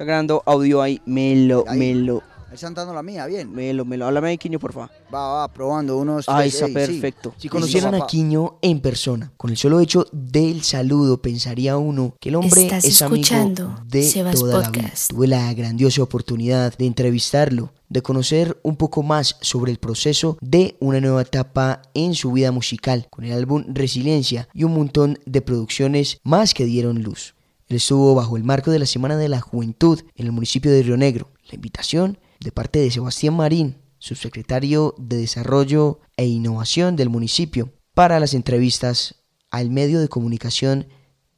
Está grabando audio ahí. Melo, Ahí. melo, Ahí están dando la mía, bien. melo, melo. Háblame ahí, Quiño, por favor. Va, va, probando unos. Ahí está ey, sí. perfecto. Si conocieran a. Quiño en persona, con el solo hecho del saludo, pensaría uno que el hombre Estás es amigo escuchando de Sebas toda la vida. Tuve la grandiosa oportunidad de entrevistarlo, de conocer un poco más sobre el proceso de una nueva etapa en su vida musical, con el álbum Resiliencia y un montón de producciones más que dieron luz. Él estuvo bajo el marco de la Semana de la Juventud en el municipio de Río Negro. La invitación de parte de Sebastián Marín, subsecretario de Desarrollo e Innovación del municipio, para las entrevistas al medio de comunicación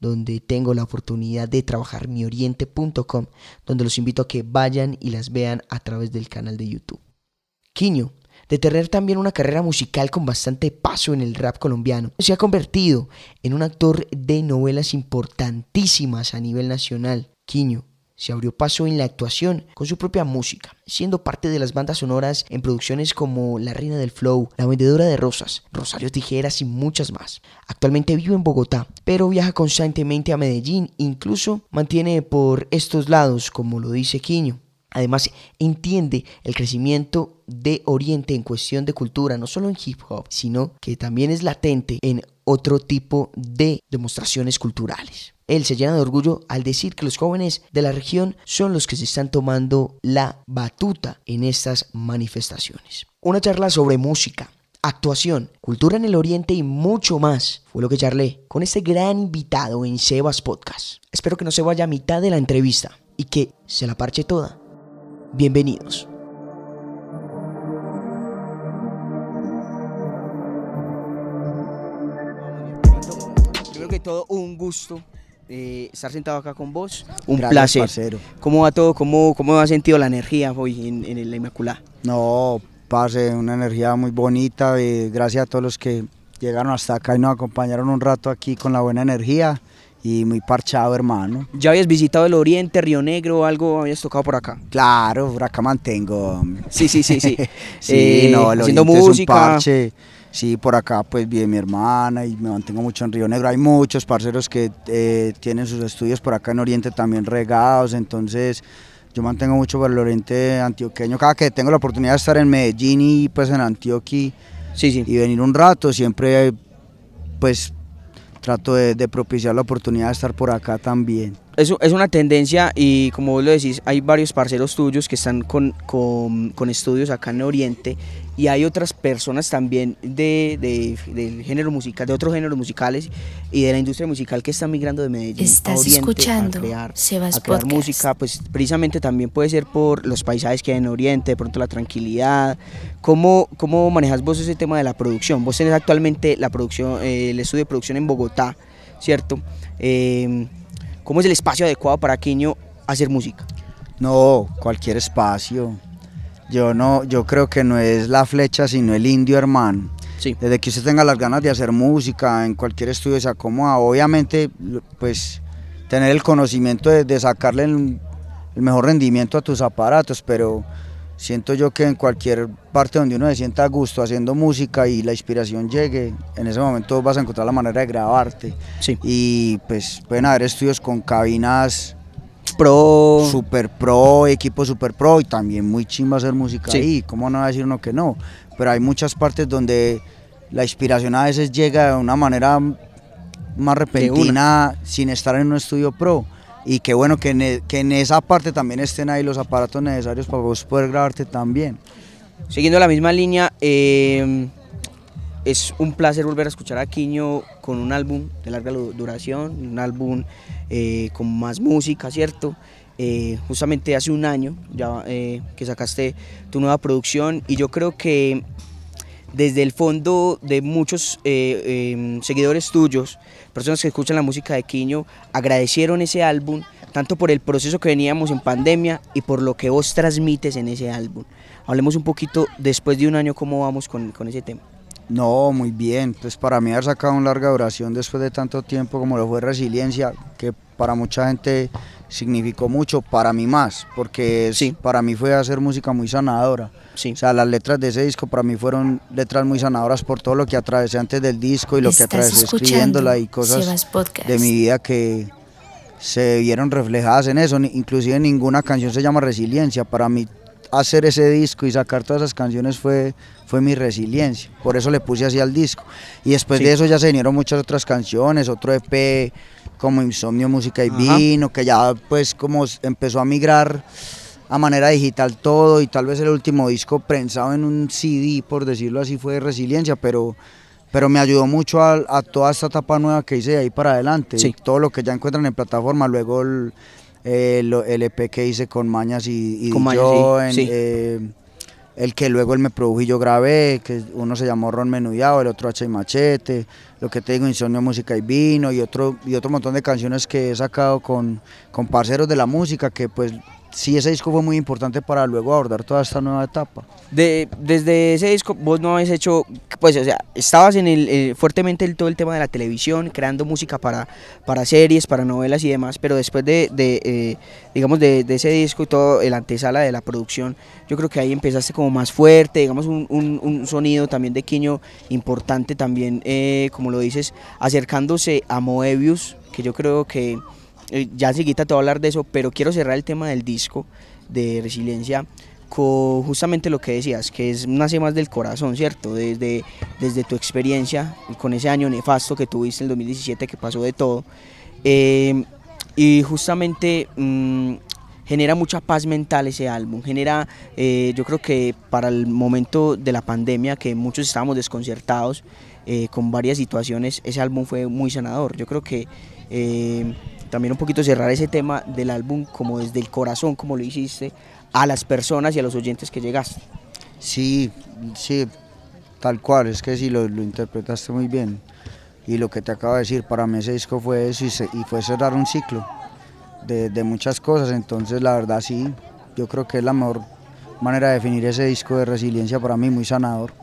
donde tengo la oportunidad de trabajar mioriente.com, donde los invito a que vayan y las vean a través del canal de YouTube. Quiño, de tener también una carrera musical con bastante paso en el rap colombiano, se ha convertido en un actor de novelas importantísimas a nivel nacional. Quiño se abrió paso en la actuación con su propia música, siendo parte de las bandas sonoras en producciones como La Reina del Flow, La Vendedora de Rosas, Rosario Tijeras y muchas más. Actualmente vive en Bogotá, pero viaja constantemente a Medellín, incluso mantiene por estos lados, como lo dice Quiño. Además, entiende el crecimiento de Oriente en cuestión de cultura, no solo en hip hop, sino que también es latente en otro tipo de demostraciones culturales. Él se llena de orgullo al decir que los jóvenes de la región son los que se están tomando la batuta en estas manifestaciones. Una charla sobre música, actuación, cultura en el Oriente y mucho más fue lo que charlé con este gran invitado en Sebas Podcast. Espero que no se vaya a mitad de la entrevista y que se la parche toda. Bienvenidos. Primero que todo, un gusto eh, estar sentado acá con vos. Un Gracias, placer. parcero. ¿Cómo va todo? ¿Cómo, ¿Cómo ha sentido la energía hoy en, en la Inmaculada? No, parce, una energía muy bonita. eh, gracias a todos los que llegaron hasta acá y nos acompañaron un rato aquí con la buena energía y muy parchado, hermano. ¿Ya habías visitado el Oriente, Río Negro, algo habías tocado por acá? Claro, por acá mantengo. Sí, sí, sí, sí. Sí, Eh, no, el haciendo Oriente es un parche. Sí, por acá pues vive mi hermana y me mantengo mucho en Río Negro. Hay muchos parceros que eh, tienen sus estudios por acá en Oriente también regados, entonces yo mantengo mucho por el Oriente antioqueño. Cada que tengo la oportunidad de estar en Medellín y pues en Antioquia Sí, sí. y venir un rato, siempre pues trato de, propiciar la oportunidad de estar por acá también. Es, es una tendencia y como vos lo decís, hay varios parceros tuyos que están con, con, con estudios acá en Oriente y hay otras personas también de, de- del género musical, de otros géneros musicales y de la industria musical que están migrando de Medellín a Estás Oriente escuchando a crear, Sebas a crear Podcast. música, pues precisamente también puede ser por los paisajes que hay en Oriente, de pronto la tranquilidad. ¿Cómo, cómo manejas vos ese tema de la producción? Vos tenés actualmente la producción, eh, el estudio de producción en Bogotá, ¿cierto? Eh, ¿Cómo es el espacio adecuado para Quiño hacer música? No, cualquier espacio. Yo no, yo creo que no es la flecha, sino el indio, hermano. Sí. Desde que usted tenga las ganas de hacer música, en cualquier estudio se acomoda. Obviamente, pues, tener el conocimiento de, de sacarle el, el mejor rendimiento a tus aparatos, pero siento yo que en cualquier parte donde uno se sienta a gusto haciendo música y la inspiración llegue, en ese momento vas a encontrar la manera de grabarte. Sí. Y pues pueden haber estudios con cabinas Pro. super pro, equipo super pro y también muy chimba hacer música Sí. ahí, ¿cómo no va a decir uno que no? Pero hay muchas partes donde la inspiración a veces llega de una manera más repentina sin estar en un estudio pro y qué bueno que en, e- que en esa parte también estén ahí los aparatos necesarios para vos poder grabarte también. Siguiendo la misma línea, eh, es un placer volver a escuchar a Quiño con un álbum de larga duración, un álbum eh, con más música, ¿cierto? Eh, justamente hace un año ya eh, que sacaste tu nueva producción y yo creo que desde el fondo de muchos eh, seguidores tuyos, personas que escuchan la música de Quiño, agradecieron ese álbum, tanto por el proceso que veníamos en pandemia y por lo que vos transmites en ese álbum. Hablemos un poquito después de un año cómo vamos con, con ese tema. No, muy bien. Pues para mí haber sacado una larga duración después de tanto tiempo como lo fue Resiliencia, que para mucha gente significó mucho, para mí más, porque es- Sí. para mí fue hacer música muy sanadora. Sí. O sea, las letras de ese disco para mí fueron letras muy sanadoras por todo lo que atravesé antes del disco y lo que atravesé escribiéndola y cosas de mi vida que se vieron reflejadas en eso, inclusive ninguna canción se llama Resiliencia, para mí hacer ese disco y sacar todas esas canciones fue, fue mi resiliencia, por eso le puse así al disco. Y después de eso ya se vinieron muchas otras canciones, otro EP como Insomnio, Música y Vino, que ya pues como empezó a migrar a manera digital todo y tal vez el último disco prensado en un CD, por decirlo así, fue de resiliencia, pero, pero me ayudó mucho a, toda esta etapa nueva que hice de ahí para adelante. Todo lo que ya encuentran en plataforma, luego el, el, EP que hice con Mañas y, yo, eh, el que luego él me produjo y yo grabé, que uno se llamó Ron Menudado, el otro H y Machete, lo que te digo, Insomnio, Música y Vino y otro, y otro montón de canciones que he sacado con, con parceros de la música que pues sí ese disco fue muy importante para luego abordar toda esta nueva etapa. De, desde ese disco vos no habéis hecho, pues o sea, estabas en el, eh, fuertemente en todo el tema de la televisión, creando música para, para series, para novelas y demás, pero después de, eh, digamos, de, ese disco y todo, el antesala de la producción, yo creo que ahí empezaste como más fuerte, digamos, un, un, sonido también de Quiño importante también, eh, como lo dices, acercándose a Moebius, que yo creo que eh, ya seguita te voy a hablar de eso, pero quiero cerrar el tema del disco de Resiliencia con justamente lo que decías, que es nace más del corazón, ¿cierto? Desde, desde tu experiencia, con ese año nefasto que tuviste, el 2017, que pasó de todo. Eh, y justamente mm, genera mucha paz mental ese álbum, genera, eh, yo creo que para el momento de la pandemia, que muchos estábamos desconcertados con varias situaciones, ese álbum fue muy sanador. Yo creo que también un poquito cerrar ese tema del álbum como desde el corazón, como lo hiciste, a las personas y a los oyentes que llegaste. Sí, sí, tal cual, es que sí, lo, interpretaste muy bien. Y lo que te acabo de decir, para mí ese disco fue eso y, fue cerrar un ciclo de, de, muchas cosas, entonces la verdad sí, yo creo que es la mejor manera de definir ese disco de resiliencia para mí, muy sanador.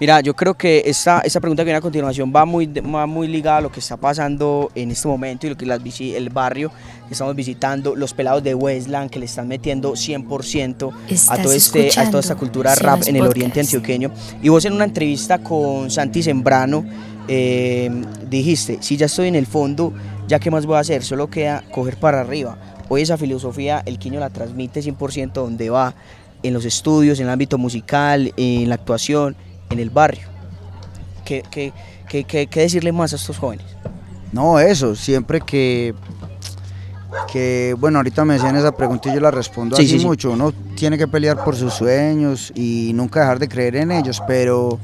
Mira, yo creo que esta, esta pregunta que viene a continuación va muy, muy ligada a lo que está pasando en este momento y lo que las, el barrio que estamos visitando, los pelados de Westland que le están metiendo 100% a, todo este, a toda esta cultura rap en el oriente antioqueño. Y vos en una entrevista con Santi Sembrano eh, dijiste, si ya estoy en el fondo, ya qué más voy a hacer, solo queda coger para arriba. Hoy esa filosofía el Quiño la transmite 100% donde va, en los estudios, en el ámbito musical, en la actuación en el barrio. ¿Qué, qué, decirle más a estos jóvenes? No, eso, siempre que, que, bueno, ahorita me decían esa pregunta y yo la respondo así mucho, uno tiene que pelear por sus sueños y nunca dejar de creer en ellos, pero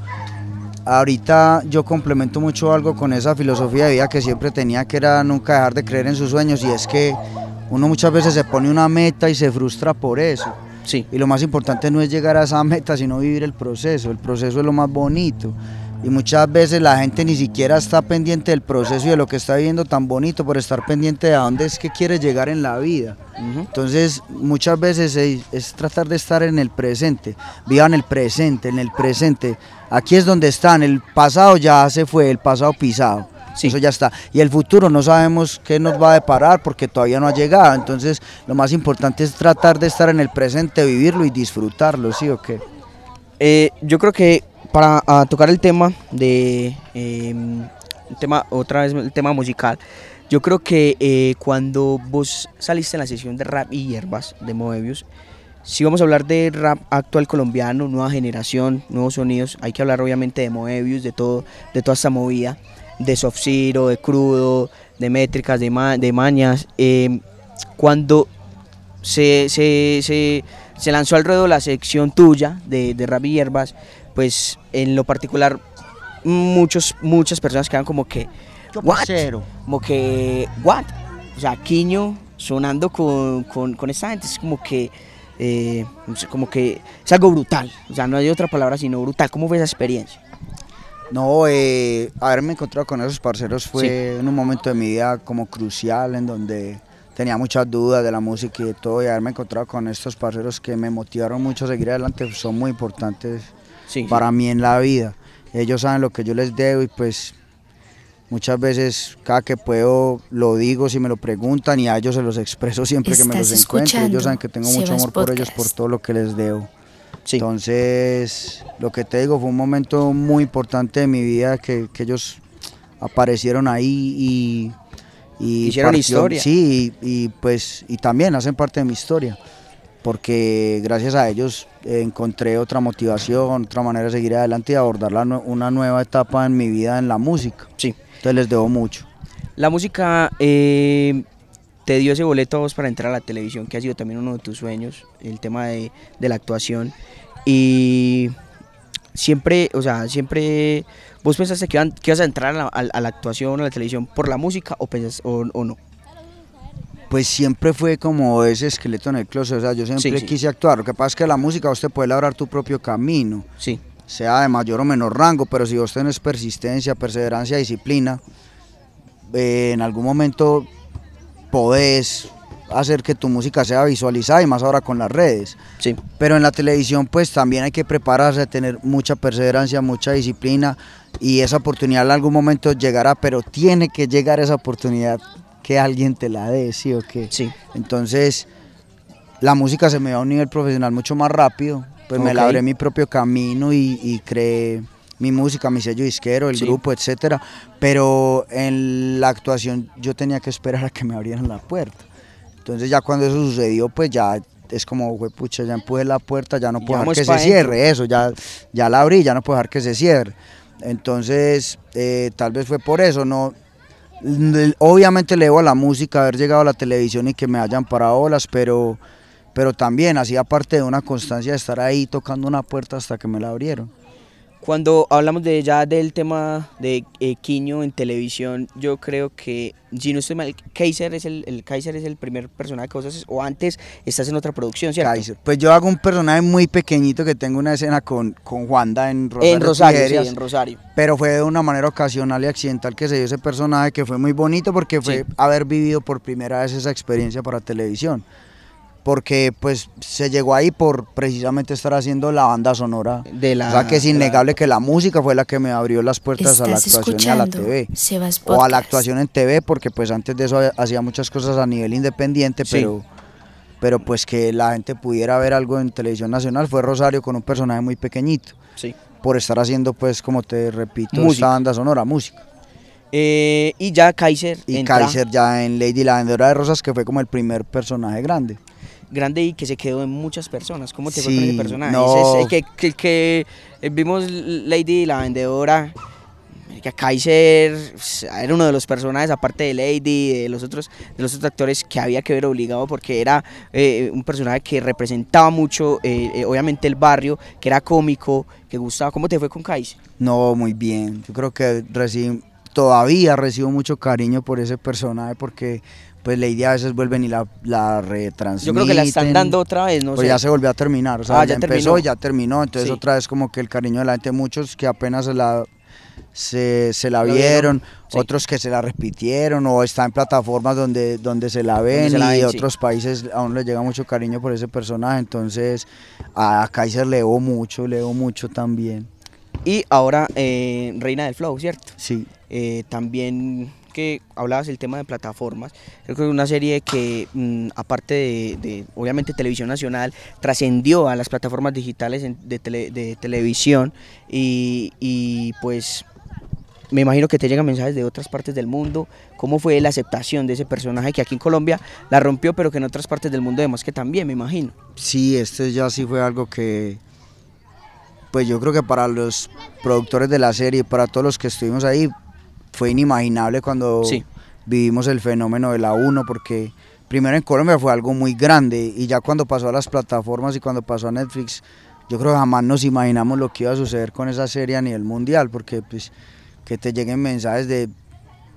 ahorita yo complemento mucho algo con esa filosofía de vida que siempre tenía, que era nunca dejar de creer en sus sueños y es que uno muchas veces se pone una meta y se frustra por eso. Y lo más importante no es llegar a esa meta, sino vivir el proceso. El proceso es lo más bonito. Y muchas veces la gente ni siquiera está pendiente del proceso y de lo que está viviendo tan bonito por estar pendiente de a dónde es que quiere llegar en la vida. Entonces, muchas veces es, es, tratar de estar en el presente. Vivan el presente, en el presente. Aquí es donde están. El pasado ya se fue, el pasado pisado. Eso ya está. Y el futuro no sabemos qué nos va a deparar porque todavía no ha llegado. Entonces, lo más importante es tratar de estar en el presente, vivirlo y disfrutarlo, ¿sí o qué? Eh, yo creo que para tocar el tema de em, tema otra vez el tema musical yo creo que eh, cuando vos saliste en la sesión de rap y hierbas de Moebius si vamos a hablar de rap actual colombiano nueva generación nuevos sonidos hay que hablar obviamente de Moebius de todo de toda esta movida de soft zero, de crudo, de métricas, de, de mañas. Em, cuando se, se, lanzó al ruedo la sección tuya de, de rap y hierbas, pues en lo particular muchos, muchas personas quedan como que, what? Como que, what? O sea, Quiño sonando con, con, esta gente es como que, eh, como que es algo brutal. O sea, no hay otra palabra sino brutal. ¿Cómo fue esa experiencia? No, eh, haberme encontrado con esos parceros fue en un momento de mi vida como crucial en donde tenía muchas dudas de la música y de todo y haberme encontrado con estos parceros que me motivaron mucho a seguir adelante son muy importantes para mí en la vida. Ellos saben lo que yo les debo y pues muchas veces cada que puedo lo digo si me lo preguntan y a ellos se los expreso siempre que me los encuentro. Ellos saben que tengo mucho amor por ellos por todo lo que les debo. Entonces, lo que te digo, fue un momento muy importante de mi vida que, ellos aparecieron ahí y, y Hicieron historia. Sí, y, pues y también hacen parte de mi historia, porque gracias a ellos encontré otra motivación, otra manera de seguir adelante y abordar una nueva etapa en mi vida en la música. Sí. Entonces les debo mucho. La música eh, te dio ese boleto a vos para entrar a la televisión, que ha sido también uno de tus sueños, el tema de, la actuación. Y siempre, o sea, siempre, ¿vos pensaste que, ibas a entrar a la, actuación o a la televisión por la música o, o, no? Pues siempre fue como ese esqueleto en el closet, o sea, yo siempre quise actuar. Lo que pasa es que la música usted puede labrar tu propio camino. Sí. Sea de mayor o menor rango, pero si vos tenés persistencia, perseverancia, disciplina, eh, en algún momento podés hacer que tu música sea visualizada y más ahora con las redes. Sí. Pero en la televisión pues también hay que prepararse, tener mucha perseverancia, mucha disciplina y esa oportunidad en algún momento llegará, pero tiene que llegar esa oportunidad que alguien te la dé, ¿sí o qué? Sí. Entonces la música se me va a un nivel profesional mucho más rápido, pues me labré mi propio camino y, y creé mi música, mi sello disquero, el grupo, etcétera, pero en la actuación yo tenía que esperar a que me abrieran la puerta. Entonces ya cuando eso sucedió, pues ya es como, pucha, ya empujé la puerta, ya no puedo dejar que se cierre, eso, ya, ya la abrí, ya no puedo dejar que se cierre. Entonces, eh, tal vez fue por eso, no, obviamente le debo a la música haber llegado a la televisión y que me hayan parado olas, pero, pero también hacía parte de una constancia de estar ahí tocando una puerta hasta que me la abrieron. Cuando hablamos de ya del tema de eh, Quiño en televisión, yo creo que, si no estoy mal, Kaiser es el, el Kaiser es el primer personaje que vos haces, o antes estás en otra producción, ¿cierto? Kaiser. Pues yo hago un personaje muy pequeñito que tengo una escena con, con Juanda en Rosario. En Rosario, sí, en Rosario. Pero fue de una manera ocasional y accidental que se dio ese personaje que fue muy bonito porque fue haber vivido por primera vez esa experiencia para televisión porque pues se llegó ahí por precisamente estar haciendo la banda sonora. De la, o sea que es innegable que la música fue la que me abrió las puertas a la actuación y a la TV. o a la actuación en TV, porque pues antes de eso hacía muchas cosas a nivel independiente, pero, pero pues que la gente pudiera ver algo en televisión nacional fue Rosario con un personaje muy pequeñito. Sí. Por estar haciendo pues, como te repito, esta banda sonora, música. Eh, y ya Kaiser. Y Kaiser ya en Lady la Vendedora de Rosas, que fue como el primer personaje grande grande y que se quedó en muchas personas. ¿Cómo te fue con ese personaje? que, que, eh, vimos Lady la vendedora, que Kaiser pues, era uno de los personajes, aparte de Lady, de los otros, de los otros actores que había que ver obligado porque era eh, un personaje que representaba mucho, eh, obviamente, el barrio, que era cómico, que gustaba. ¿Cómo te fue con Kaiser? No, muy bien. Yo creo que todavía recibo mucho cariño por ese personaje porque pues la idea a veces vuelven y la, la retransmiten. Yo creo que la están dando otra vez, no pues ya se volvió a terminar, o sea, ah, ya, empezó y ya terminó, entonces otra vez como que el cariño de la gente, muchos que apenas se la, se, la vieron, otros que se la repitieron o está en plataformas donde, donde se la ven y otros países aún les llega mucho cariño por ese personaje, entonces a Kaiser leo mucho, leo mucho también. Y ahora eh, Reina del Flow, ¿cierto? Sí. Eh, también que hablabas el tema de plataformas, creo que es una serie que mm, aparte de, obviamente televisión nacional, trascendió a las plataformas digitales de, de televisión y, pues me imagino que te llegan mensajes de otras partes del mundo. ¿Cómo fue la aceptación de ese personaje que aquí en Colombia la rompió, pero que en otras partes del mundo además que también, me imagino? Sí, este ya sí fue algo que, pues yo creo que para los productores de la serie, para todos los que estuvimos ahí, fue inimaginable cuando vivimos el fenómeno de la 1, porque primero en Colombia fue algo muy grande y ya cuando pasó a las plataformas y cuando pasó a Netflix, yo creo que jamás nos imaginamos lo que iba a suceder con esa serie a nivel mundial, porque pues que te lleguen mensajes de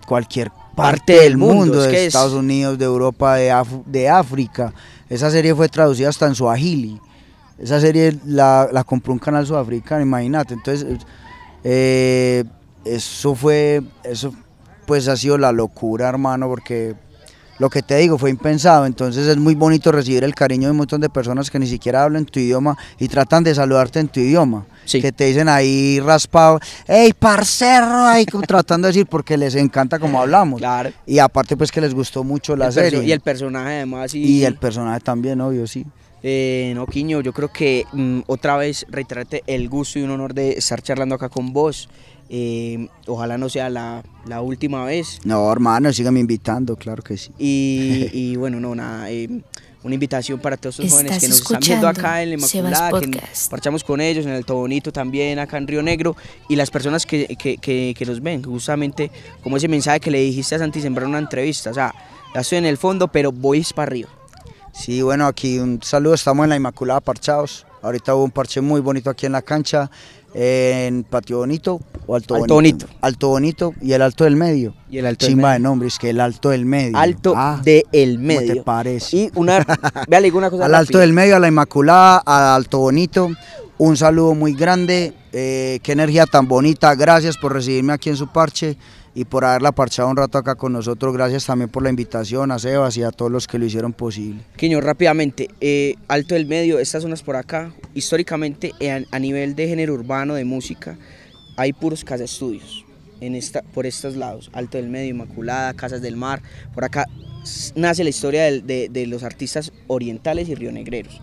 cualquier parte, del mundo, de Estados Unidos, de Europa, de, de África. Esa serie fue traducida hasta en Swahili. Esa serie la, la compró un canal sudafricano, imagínate. Entonces, eh, eso fue, eso pues ha sido la locura, hermano, porque lo que te digo fue impensado, entonces es muy bonito recibir el cariño de un montón de personas que ni siquiera hablan tu idioma y tratan de saludarte en tu idioma. Que te dicen ahí raspado, hey parcero, ahí tratando de decir porque les encanta como hablamos. Y aparte pues que les gustó mucho la serie. Y el personaje además. Y... el personaje también, obvio, sí. Eh, no, Quiño, yo creo que mm, otra vez reiterarte el gusto y un honor de estar charlando acá con vos. Eh, ojalá no sea la, la, última vez. No, hermano, síganme invitando, claro que sí. Y, y bueno, no, nada. Eh, una invitación para todos los jóvenes que nos están viendo acá en la Inmaculada, que parchamos con ellos en el Tobonito también, acá en Río Negro, y las personas que, que, que, que, los ven, justamente como ese mensaje que le dijiste a Santi Sembrar en una entrevista, o sea, ya estoy en el fondo, pero voy para arriba. Sí, bueno, aquí un saludo, estamos en la Inmaculada Parchados, ahorita hubo un parche muy bonito aquí en la cancha, en Patio Bonito o Alto, Alto Bonito. Alto Bonito y el Alto del Medio. Y el Alto Chimba de nombre, es que el Alto del Medio. Alto ah, del Medio. ¿Cómo te parece? Y una, véale una cosa Al Alto del Medio, a la Inmaculada, al Alto Bonito, un saludo muy grande, eh, qué energía tan bonita, gracias por recibirme aquí en su parche y por haberla parchado un rato acá con nosotros. Gracias también por la invitación a Sebas y a todos los que lo hicieron posible. Quiño, rápidamente, eh, Alto del Medio, estas zonas por acá, históricamente eh, a, nivel de género urbano, de música, hay puros casa estudios en esta, por estos lados, Alto del Medio, Inmaculada, Casas del Mar, por acá nace la historia de, los artistas orientales y rionegreros.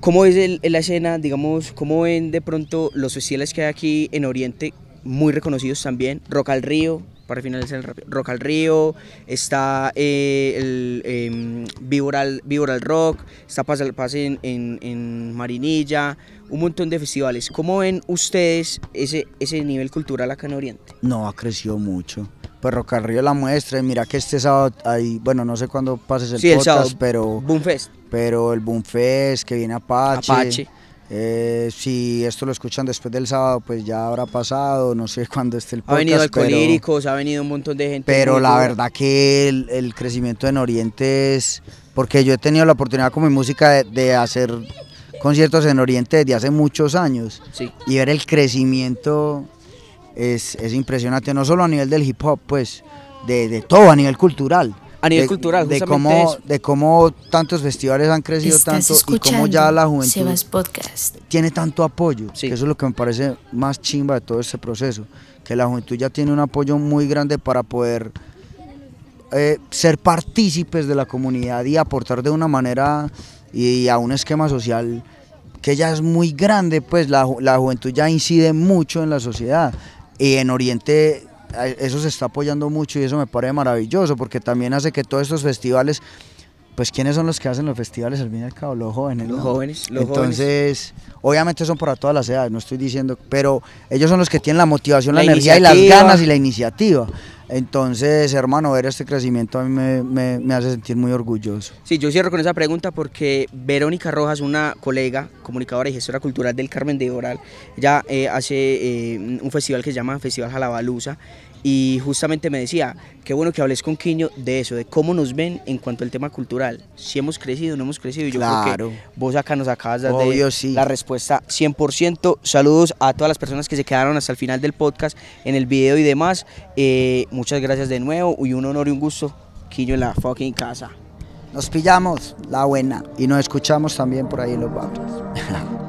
¿Cómo es la escena, digamos, cómo ven de pronto los festivales que hay aquí en Oriente muy reconocidos también. Rock al Río, para finalizar el Rock al Río, está eh, el eh, Viboral, Rock, está Paz, Paz en, en, Marinilla, un montón de festivales. ¿Cómo ven ustedes ese, ese nivel cultural acá en Oriente? No, ha crecido mucho. Pues Rock al Río la muestra, mira que este sábado hay, bueno, no sé cuándo pases el sí, podcast, pero... Boomfest. Pero el Boomfest, que viene Apache. Apache eh, si esto lo escuchan después del sábado, pues ya habrá pasado, no sé cuándo esté el podcast. Ha venido Alcolíricos, ha venido un montón de gente. Pero la verdad que el, crecimiento en Oriente es... Porque yo he tenido la oportunidad con mi música de, hacer conciertos en Oriente desde hace muchos años. Sí. Y ver el crecimiento es, es, impresionante, no solo a nivel del hip hop, pues de, de todo, a nivel cultural a nivel cultural, de cómo, de cómo tantos festivales han crecido tanto y cómo ya la juventud tiene tanto apoyo, que eso es lo que me parece más chimba de todo este proceso, que la juventud ya tiene un apoyo muy grande para poder eh, ser partícipes de la comunidad y aportar de una manera y a un esquema social que ya es muy grande, pues la, la juventud ya incide mucho en la sociedad. Y en Oriente eso se está apoyando mucho y eso me parece maravilloso porque también hace que todos estos festivales, pues ¿quiénes son los que hacen los festivales al fin y al cabo? Los jóvenes. Los jóvenes, los Entonces, obviamente son para todas las edades, no estoy diciendo, pero ellos son los que tienen la motivación, la, energía y las ganas y la iniciativa. Entonces, hermano, ver este crecimiento a mí me, me, hace sentir muy orgulloso. Sí, yo cierro con esa pregunta porque Verónica Rojas, una colega, comunicadora y gestora cultural del Carmen de Oral, ya eh, hace eh, un festival que se llama Festival Jalabaluza y justamente me decía, qué bueno que hables con Quiño de eso, de cómo nos ven en cuanto al tema cultural, si hemos crecido o no hemos crecido. Y yo creo que vos acá nos acabas de dar la respuesta 100%. Saludos a todas las personas que se quedaron hasta el final del podcast, en el video y demás. Eh, muchas gracias de nuevo y un honor y un gusto, Quiño en la fucking casa. Nos pillamos, la buena, y nos escuchamos también por ahí en los barrios.